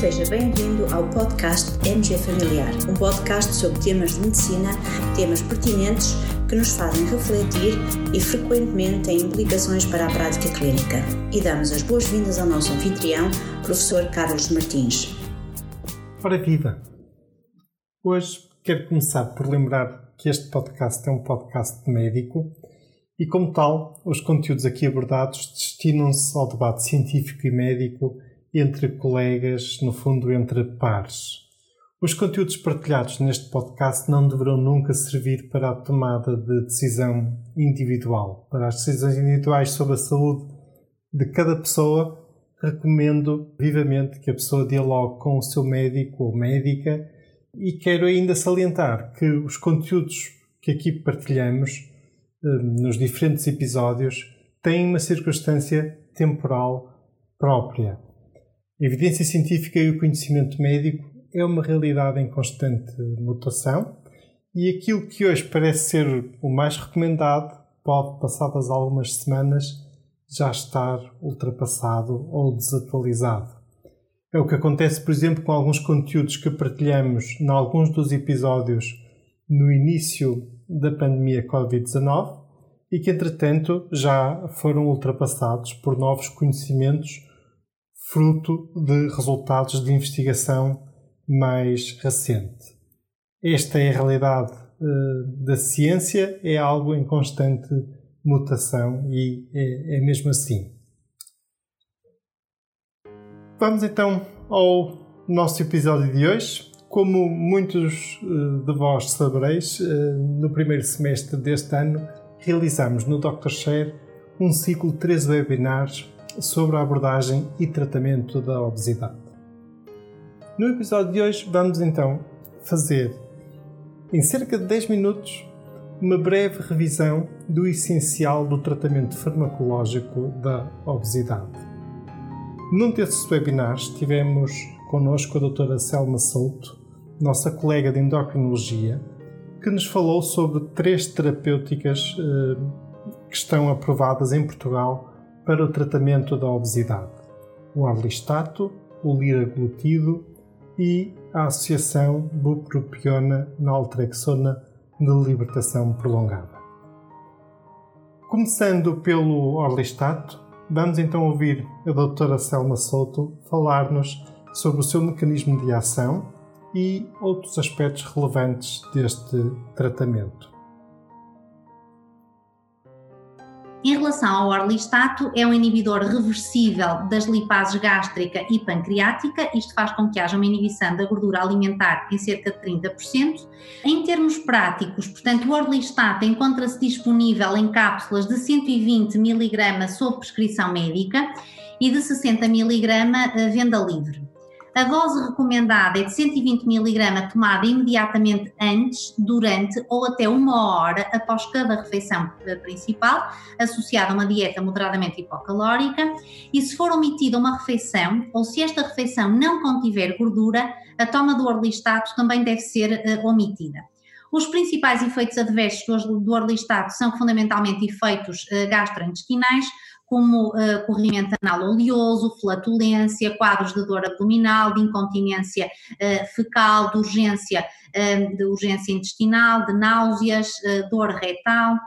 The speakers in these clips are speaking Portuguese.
Seja bem-vindo ao podcast MG Familiar, um podcast sobre temas de medicina, temas pertinentes que nos fazem refletir e frequentemente têm implicações para a prática clínica. E damos as boas-vindas ao nosso anfitrião, professor Carlos Martins. Ora viva! Hoje quero começar por lembrar que este podcast é um podcast médico e, como tal, os conteúdos aqui abordados destinam-se ao debate científico e médico entre colegas, no fundo, entre pares. Os conteúdos partilhados neste podcast não deverão nunca servir para a tomada de decisão individual. Para as decisões individuais sobre a saúde de cada pessoa, recomendo vivamente que a pessoa dialogue com o seu médico ou médica e quero ainda salientar que os conteúdos que aqui partilhamos eh, nos diferentes episódios têm uma circunstância temporal própria. A evidência científica e o conhecimento médico é uma realidade em constante mutação e aquilo que hoje parece ser o mais recomendado pode, passadas algumas semanas, já estar ultrapassado ou desatualizado. É o que acontece, por exemplo, com alguns conteúdos que partilhamos em alguns dos episódios no início da pandemia Covid-19 e que, entretanto, já foram ultrapassados por novos conhecimentos fruto de resultados de investigação mais recente. Esta é a realidade uh, da ciência, é algo em constante mutação e é, é mesmo assim. Vamos então ao nosso episódio de hoje. Como muitos uh, de vós sabereis, uh, no primeiro semestre deste ano realizamos no Dr. Share um ciclo de três webinars sobre a abordagem e tratamento da obesidade. No episódio de hoje, vamos então fazer, em cerca de 10 minutos, uma breve revisão do essencial do tratamento farmacológico da obesidade. Num desses webinars, tivemos connosco a doutora Selma Souto, nossa colega de endocrinologia, que nos falou sobre três terapêuticas eh, que estão aprovadas em Portugal para o tratamento da obesidade, o Arlistato, o liraglutido e a associação bupropiona naltrexona de libertação prolongada. Começando pelo Orlistato, vamos então ouvir a doutora Selma Souto falar-nos sobre o seu mecanismo de ação e outros aspectos relevantes deste tratamento. Em relação ao orlistato, é um inibidor reversível das lipases gástrica e pancreática, isto faz com que haja uma inibição da gordura alimentar em cerca de 30%. Em termos práticos, portanto, o orlistato encontra-se disponível em cápsulas de 120 mg sob prescrição médica e de 60 mg venda livre. A dose recomendada é de 120 mg tomada imediatamente antes, durante ou até uma hora após cada refeição eh, principal, associada a uma dieta moderadamente hipocalórica. E se for omitida uma refeição, ou se esta refeição não contiver gordura, a toma do orlistato também deve ser uh, omitida. Os principais efeitos adversos do orlistato são fundamentalmente efeitos uh, gastrointestinais, como uh, corrimento anal oleoso, flatulência, quadros de dor abdominal, de incontinência uh, fecal, de urgência, uh, de urgência intestinal, de náuseas, dor retal.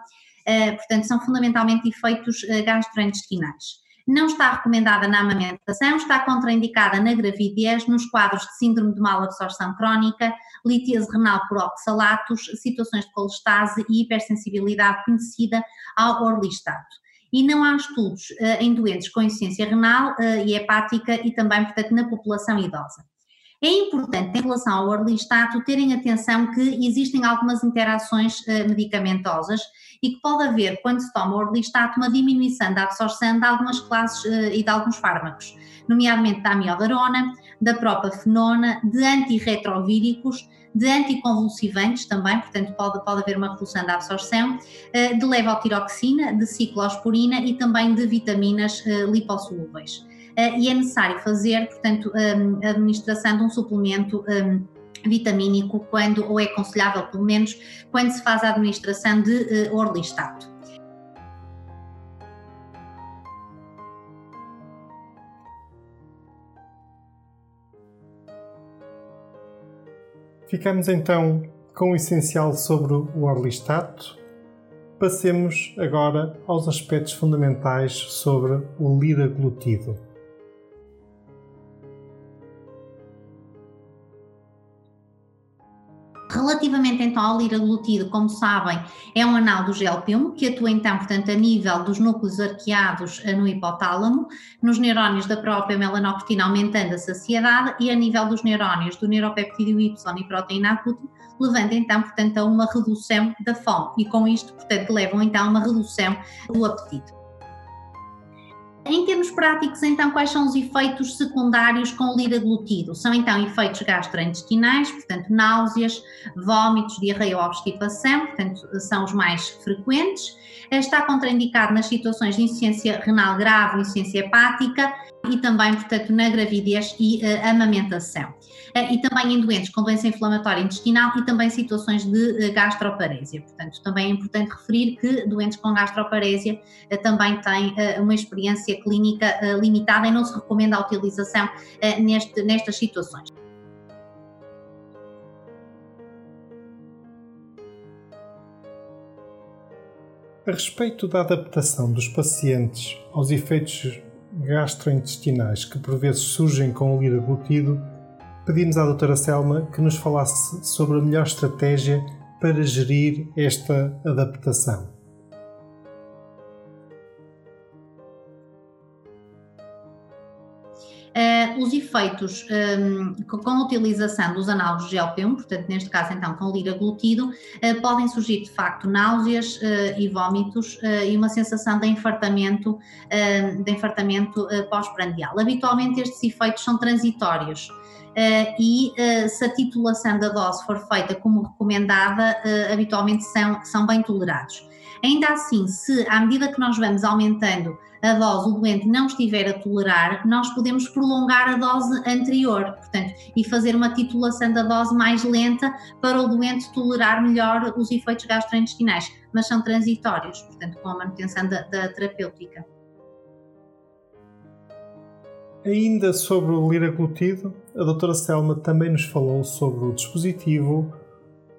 portanto, são fundamentalmente efeitos gastrointestinais. Não está recomendada na amamentação, está contraindicada na gravidez, nos quadros de síndrome de malabsorção crónica, litíase renal por oxalatos, situações de colestase e hipersensibilidade conhecida ao orlistato e não há estudos uh, em doentes com insuficiência renal uh, e hepática e também, portanto, na população idosa. É importante, em relação ao orlistato, terem atenção que existem algumas interações uh, medicamentosas e que pode haver, quando se toma o orlistato, uma diminuição da absorção de algumas classes e de alguns fármacos, nomeadamente da amiodarona, da propafenona, de antirretrovíricos, de anticonvulsivantes também, portanto pode, pode haver uma redução da absorção, eh, de levotiroxina, de ciclosporina e também de vitaminas lipossolúveis. Eh, e é necessário fazer, portanto, a administração de um suplemento vitamínico quando, ou é aconselhável pelo menos, quando se faz a administração de orlistato. Ficamos então com o essencial sobre o orlistato. Passemos agora aos aspectos fundamentais sobre o liraglutido. Relativamente então ao liraglutido, como sabem, é um anal do gelpium que atua então, portanto, a nível dos núcleos arqueados eh, no hipotálamo, nos neurónios da própria melanocrotina aumentando a saciedade e a nível dos neurónios do neuropeptídeo Y e proteína glúten, levando então, portanto, a uma redução da fome e com isto, portanto, levam então a uma redução do apetite. Em termos práticos, então, quais são os efeitos secundários com o liraglutido? São então efeitos gastrointestinais, portanto, náuseas, vômitos, diarreia ou obstipação, portanto, são os mais frequentes. Está contraindicado nas situações de insuficiência renal grave ou insuficiência hepática e também, portanto, na gravidez e uh, amamentação. Uh, e também em doentes com doença inflamatória intestinal e também situações de uh, gastroparésia. Portanto, também é importante referir que doentes com gastroparésia também têm uma experiência clínica limitada e não se recomenda a utilização neste, nestas situações. A respeito da adaptação dos pacientes aos efeitos gastrointestinais que por vezes surgem com o líder glutido, pedimos à doutora Selma que nos falasse sobre a melhor estratégia para gerir esta adaptação. Os efeitos um, com a utilização dos análogos GLP-1, portanto, neste caso, então, com liraglutido, uh, podem surgir, de facto, náuseas uh, e vômitos e uma sensação de infartamento, de infartamento pós-prandial. Habitualmente, estes efeitos são transitórios. Uh, e uh, se a titulação da dose for feita como recomendada, uh, habitualmente são, são bem tolerados. Ainda assim, se à medida que nós vamos aumentando a dose, o doente não estiver a tolerar, nós podemos prolongar a dose anterior, portanto, e fazer uma titulação da dose mais lenta para o doente tolerar melhor os efeitos gastrointestinais, mas são transitórios, portanto, com a manutenção da, da terapêutica. Ainda sobre o liraglutido, a doutora Selma também nos falou sobre o dispositivo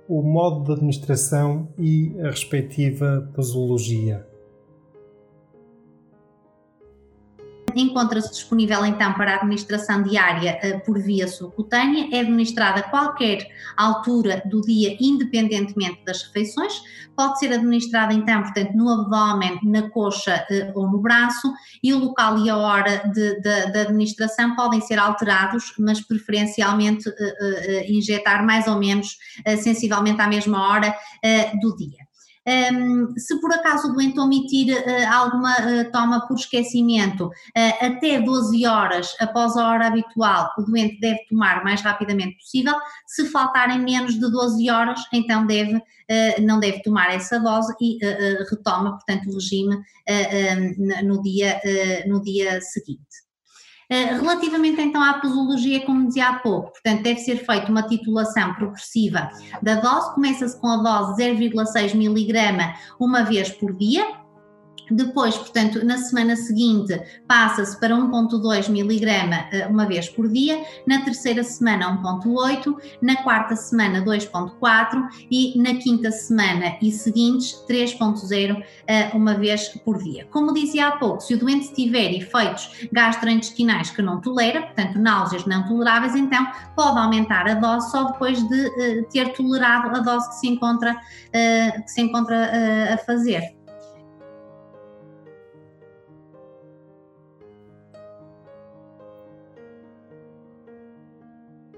o modo de administração e a respectiva posologia. Encontra-se disponível então para a administração diária uh, por via subcutânea, é administrada a qualquer altura do dia, independentemente das refeições, pode ser administrada então, portanto, no abdômen, na coxa uh, ou no braço, e o local e a hora de administração podem ser alterados, mas preferencialmente uh, injetar mais ou menos sensivelmente à mesma hora do dia. Um, se por acaso o doente omitir uh, alguma uh, toma por esquecimento, uh, até 12 horas após a hora habitual, o doente deve tomar o mais rapidamente possível. Se faltarem menos de 12 horas, então deve, não deve tomar essa dose e retoma, portanto, o regime no, dia, no dia seguinte. Eh, relativamente então à posologia, como dizia há pouco, portanto, deve ser feita uma titulação progressiva da dose, começa-se com a dose 0,6 miligrama uma vez por dia, depois, portanto, na semana seguinte passa-se para 1.2 miligrama eh, uma vez por dia, na terceira semana 1.8, na quarta semana 2.4 e na quinta semana e seguintes 3.0 eh, uma vez por dia. Como dizia há pouco, se o doente tiver efeitos gastrointestinais que não tolera, portanto náuseas não toleráveis, então pode aumentar a dose só depois de eh, ter tolerado a dose que se encontra, que se encontra a fazer.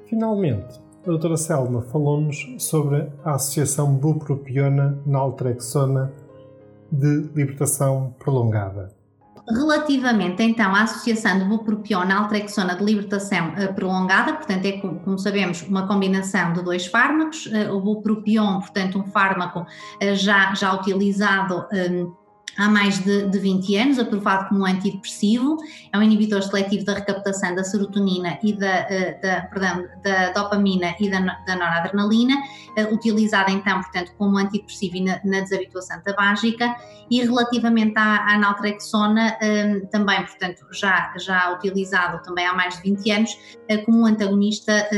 Finalmente, a doutora Selma falou-nos sobre a associação bupropiona-naltrexona de libertação prolongada. Relativamente então à associação de bupropiona altrexona de libertação uh, prolongada, portanto é como sabemos uma combinação de dois fármacos, uh, o bupropion, portanto um fármaco uh, já, já utilizado um, há mais de, de 20 anos, aprovado como antidepressivo, é um inibidor seletivo da recaptação da serotonina e da, eh, da, perdão, da dopamina e da, da noradrenalina, eh, utilizado então, portanto, como antidepressivo na, na desabituação tabágica. E relativamente à, à naltrexona, eh, também, portanto, já, já utilizado também há mais de 20 anos como antagonista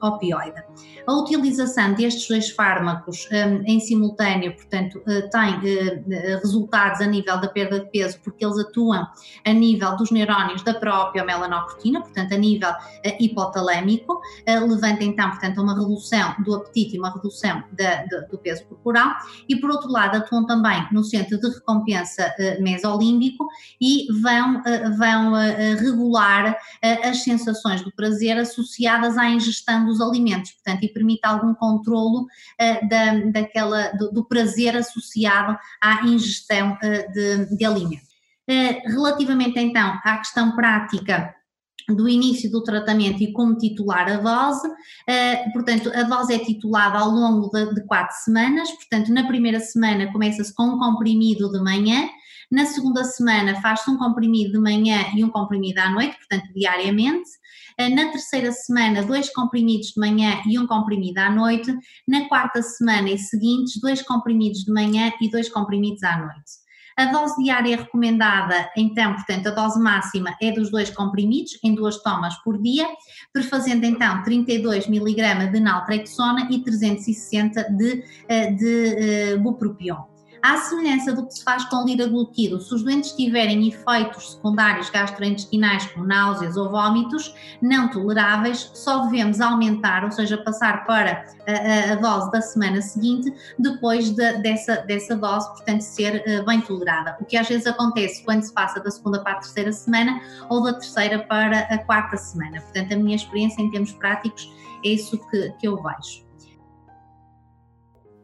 opioide. A utilização destes dois fármacos um, em simultâneo, portanto, uh, tem uh, resultados a nível da perda de peso, porque eles atuam a nível dos neurónios da própria melanocortina, portanto, a nível uh, hipotalâmico, levanta então, portanto, uma redução do apetite e uma redução da, de, do peso corporal, e por outro lado, atuam também no centro de recompensa mesolímbico e vão, vão regular as sensações do prazer associadas à ingestão dos alimentos, portanto, permite algum controlo uh, da, daquela, do, do, prazer associado à ingestão uh, de, de alimentos. Uh, relativamente então à questão prática, do início do tratamento e como titular a dose. Uh, portanto, a dose é titulada ao longo de, de quatro semanas. Portanto, na primeira semana começa-se com um comprimido de manhã, na segunda semana faz-se um comprimido de manhã e um comprimido à noite, portanto, diariamente. Eh, na terceira semana, dois comprimidos de manhã e um comprimido à noite. Na quarta semana e seguintes, dois comprimidos de manhã e dois comprimidos à noite. A dose diária recomendada, então, portanto, a dose máxima é dos dois comprimidos, em duas tomas por dia, prefazendo então 32 mg de naltrexona e 360 de, eh, de, de uh, bupropion. À semelhança do que se faz com liraglutido, se os doentes tiverem efeitos secundários gastrointestinais como náuseas ou vômitos não toleráveis, só devemos aumentar, ou seja, passar para a, a dose da semana seguinte, depois de, dessa, dessa dose, portanto, ser uh, bem tolerada. O que às vezes acontece quando se passa da segunda para a terceira semana ou da terceira para a quarta semana. Portanto, a minha experiência em termos práticos é isso que, que eu vejo.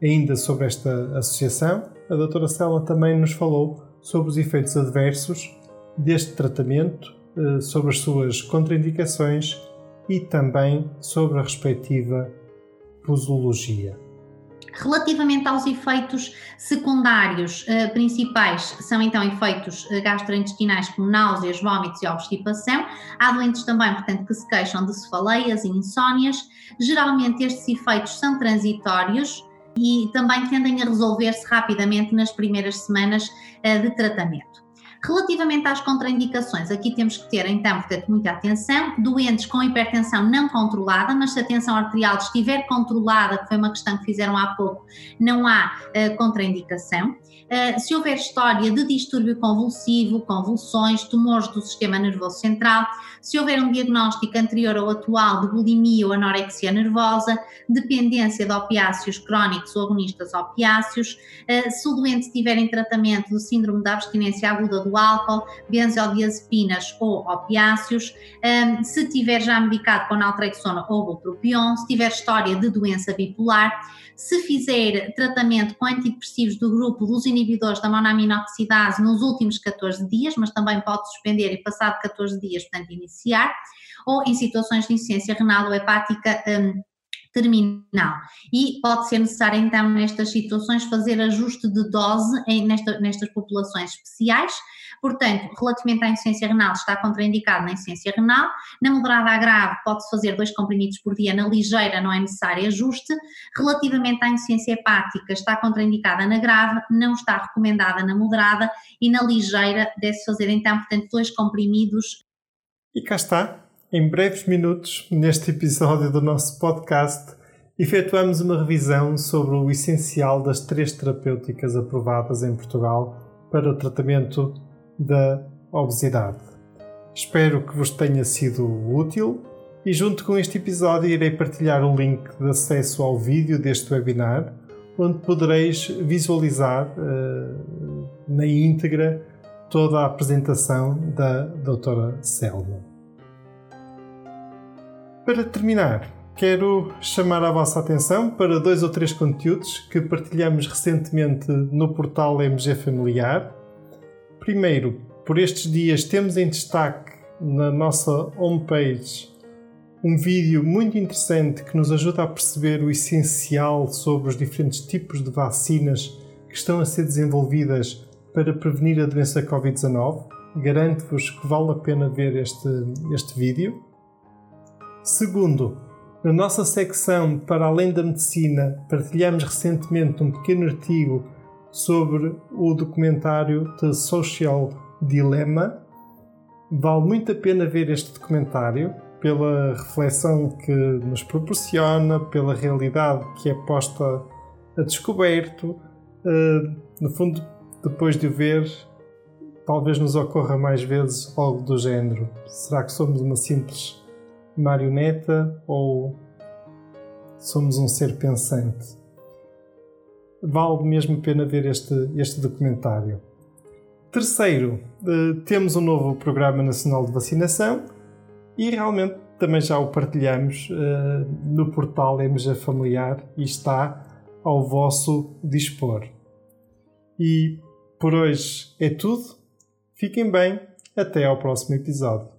Ainda sobre esta associação, a doutora Selma também nos falou sobre os efeitos adversos deste tratamento, eh, sobre as suas contraindicações e também sobre a respectiva posologia. Relativamente aos efeitos secundários uh, principais, são então efeitos uh, gastrointestinais como náuseas, vômitos e obstipação. Há doentes também, portanto, que se queixam de cefaleias e insónias. Geralmente estes efeitos são transitórios e também tendem a resolver-se rapidamente nas primeiras semanas uh, de tratamento. Relativamente às contraindicações, aqui temos que ter então, portanto, muita atenção. Doentes com hipertensão não controlada, mas se a tensão arterial estiver controlada, que foi uma questão que fizeram há pouco, não há uh, contraindicação. Uh, se houver história de distúrbio convulsivo, convulsões, tumores do sistema nervoso central, se houver um diagnóstico anterior ou atual de bulimia ou anorexia nervosa, dependência de opiáceos crónicos ou agonistas opiáceos, uh, se o doente estiver em tratamento do síndrome da abstinência aguda do álcool, benzodiazepinas ou opiáceos, um, se tiver já medicado com naltrexona ou bupropion, se tiver história de doença bipolar, se fizer tratamento com antidepressivos do grupo dos inibidores da monaminoxidase nos últimos 14 dias, mas também pode suspender e passado 14 dias, portanto, iniciar, ou em situações de insuficiência renal ou hepática um, terminal. E pode ser necessário, então, nestas situações, fazer ajuste de dose em, nesta, nestas populações especiais. Portanto, relativamente à insuficiência renal, está contraindicado na insuficiência renal. Na moderada a grave, pode-se fazer dois comprimidos por dia. Na ligeira, não é necessário ajuste. Relativamente à insuficiência hepática, está contraindicada na grave, não está recomendada na moderada. E na ligeira, deve-se fazer, então, portanto, dois comprimidos. E cá está, em breves minutos, neste episódio do nosso podcast, efetuamos uma revisão sobre o essencial das três terapêuticas aprovadas em Portugal para o tratamento da obesidade. Espero que vos tenha sido útil e, junto com este episódio, irei partilhar o link de acesso ao vídeo deste webinar, onde podereis visualizar uh, na íntegra toda a apresentação da doutora Selma. Para terminar, quero chamar a vossa atenção para dois ou três conteúdos que partilhamos recentemente no portal MG Familiar. Primeiro, por estes dias temos em destaque na nossa homepage um vídeo muito interessante que nos ajuda a perceber o essencial sobre os diferentes tipos de vacinas que estão a ser desenvolvidas para prevenir a doença Covid-19. Garanto-vos que vale a pena ver este, este vídeo. Segundo, na nossa secção Para Além da Medicina, partilhamos recentemente um pequeno artigo sobre o documentário The Social Dilemma. Vale muito a pena ver este documentário pela reflexão que nos proporciona, pela realidade que é posta a descoberto. Uh, no fundo, depois de o ver, talvez nos ocorra mais vezes algo do género: será que somos uma simples marioneta ou somos um ser pensante? Vale mesmo a pena ver este, este documentário. Terceiro, uh, temos um novo Programa Nacional de Vacinação e realmente também já o partilhamos uh, no portal MG Familiar e está ao vosso dispor. E por hoje é tudo. Fiquem bem. Até ao próximo episódio.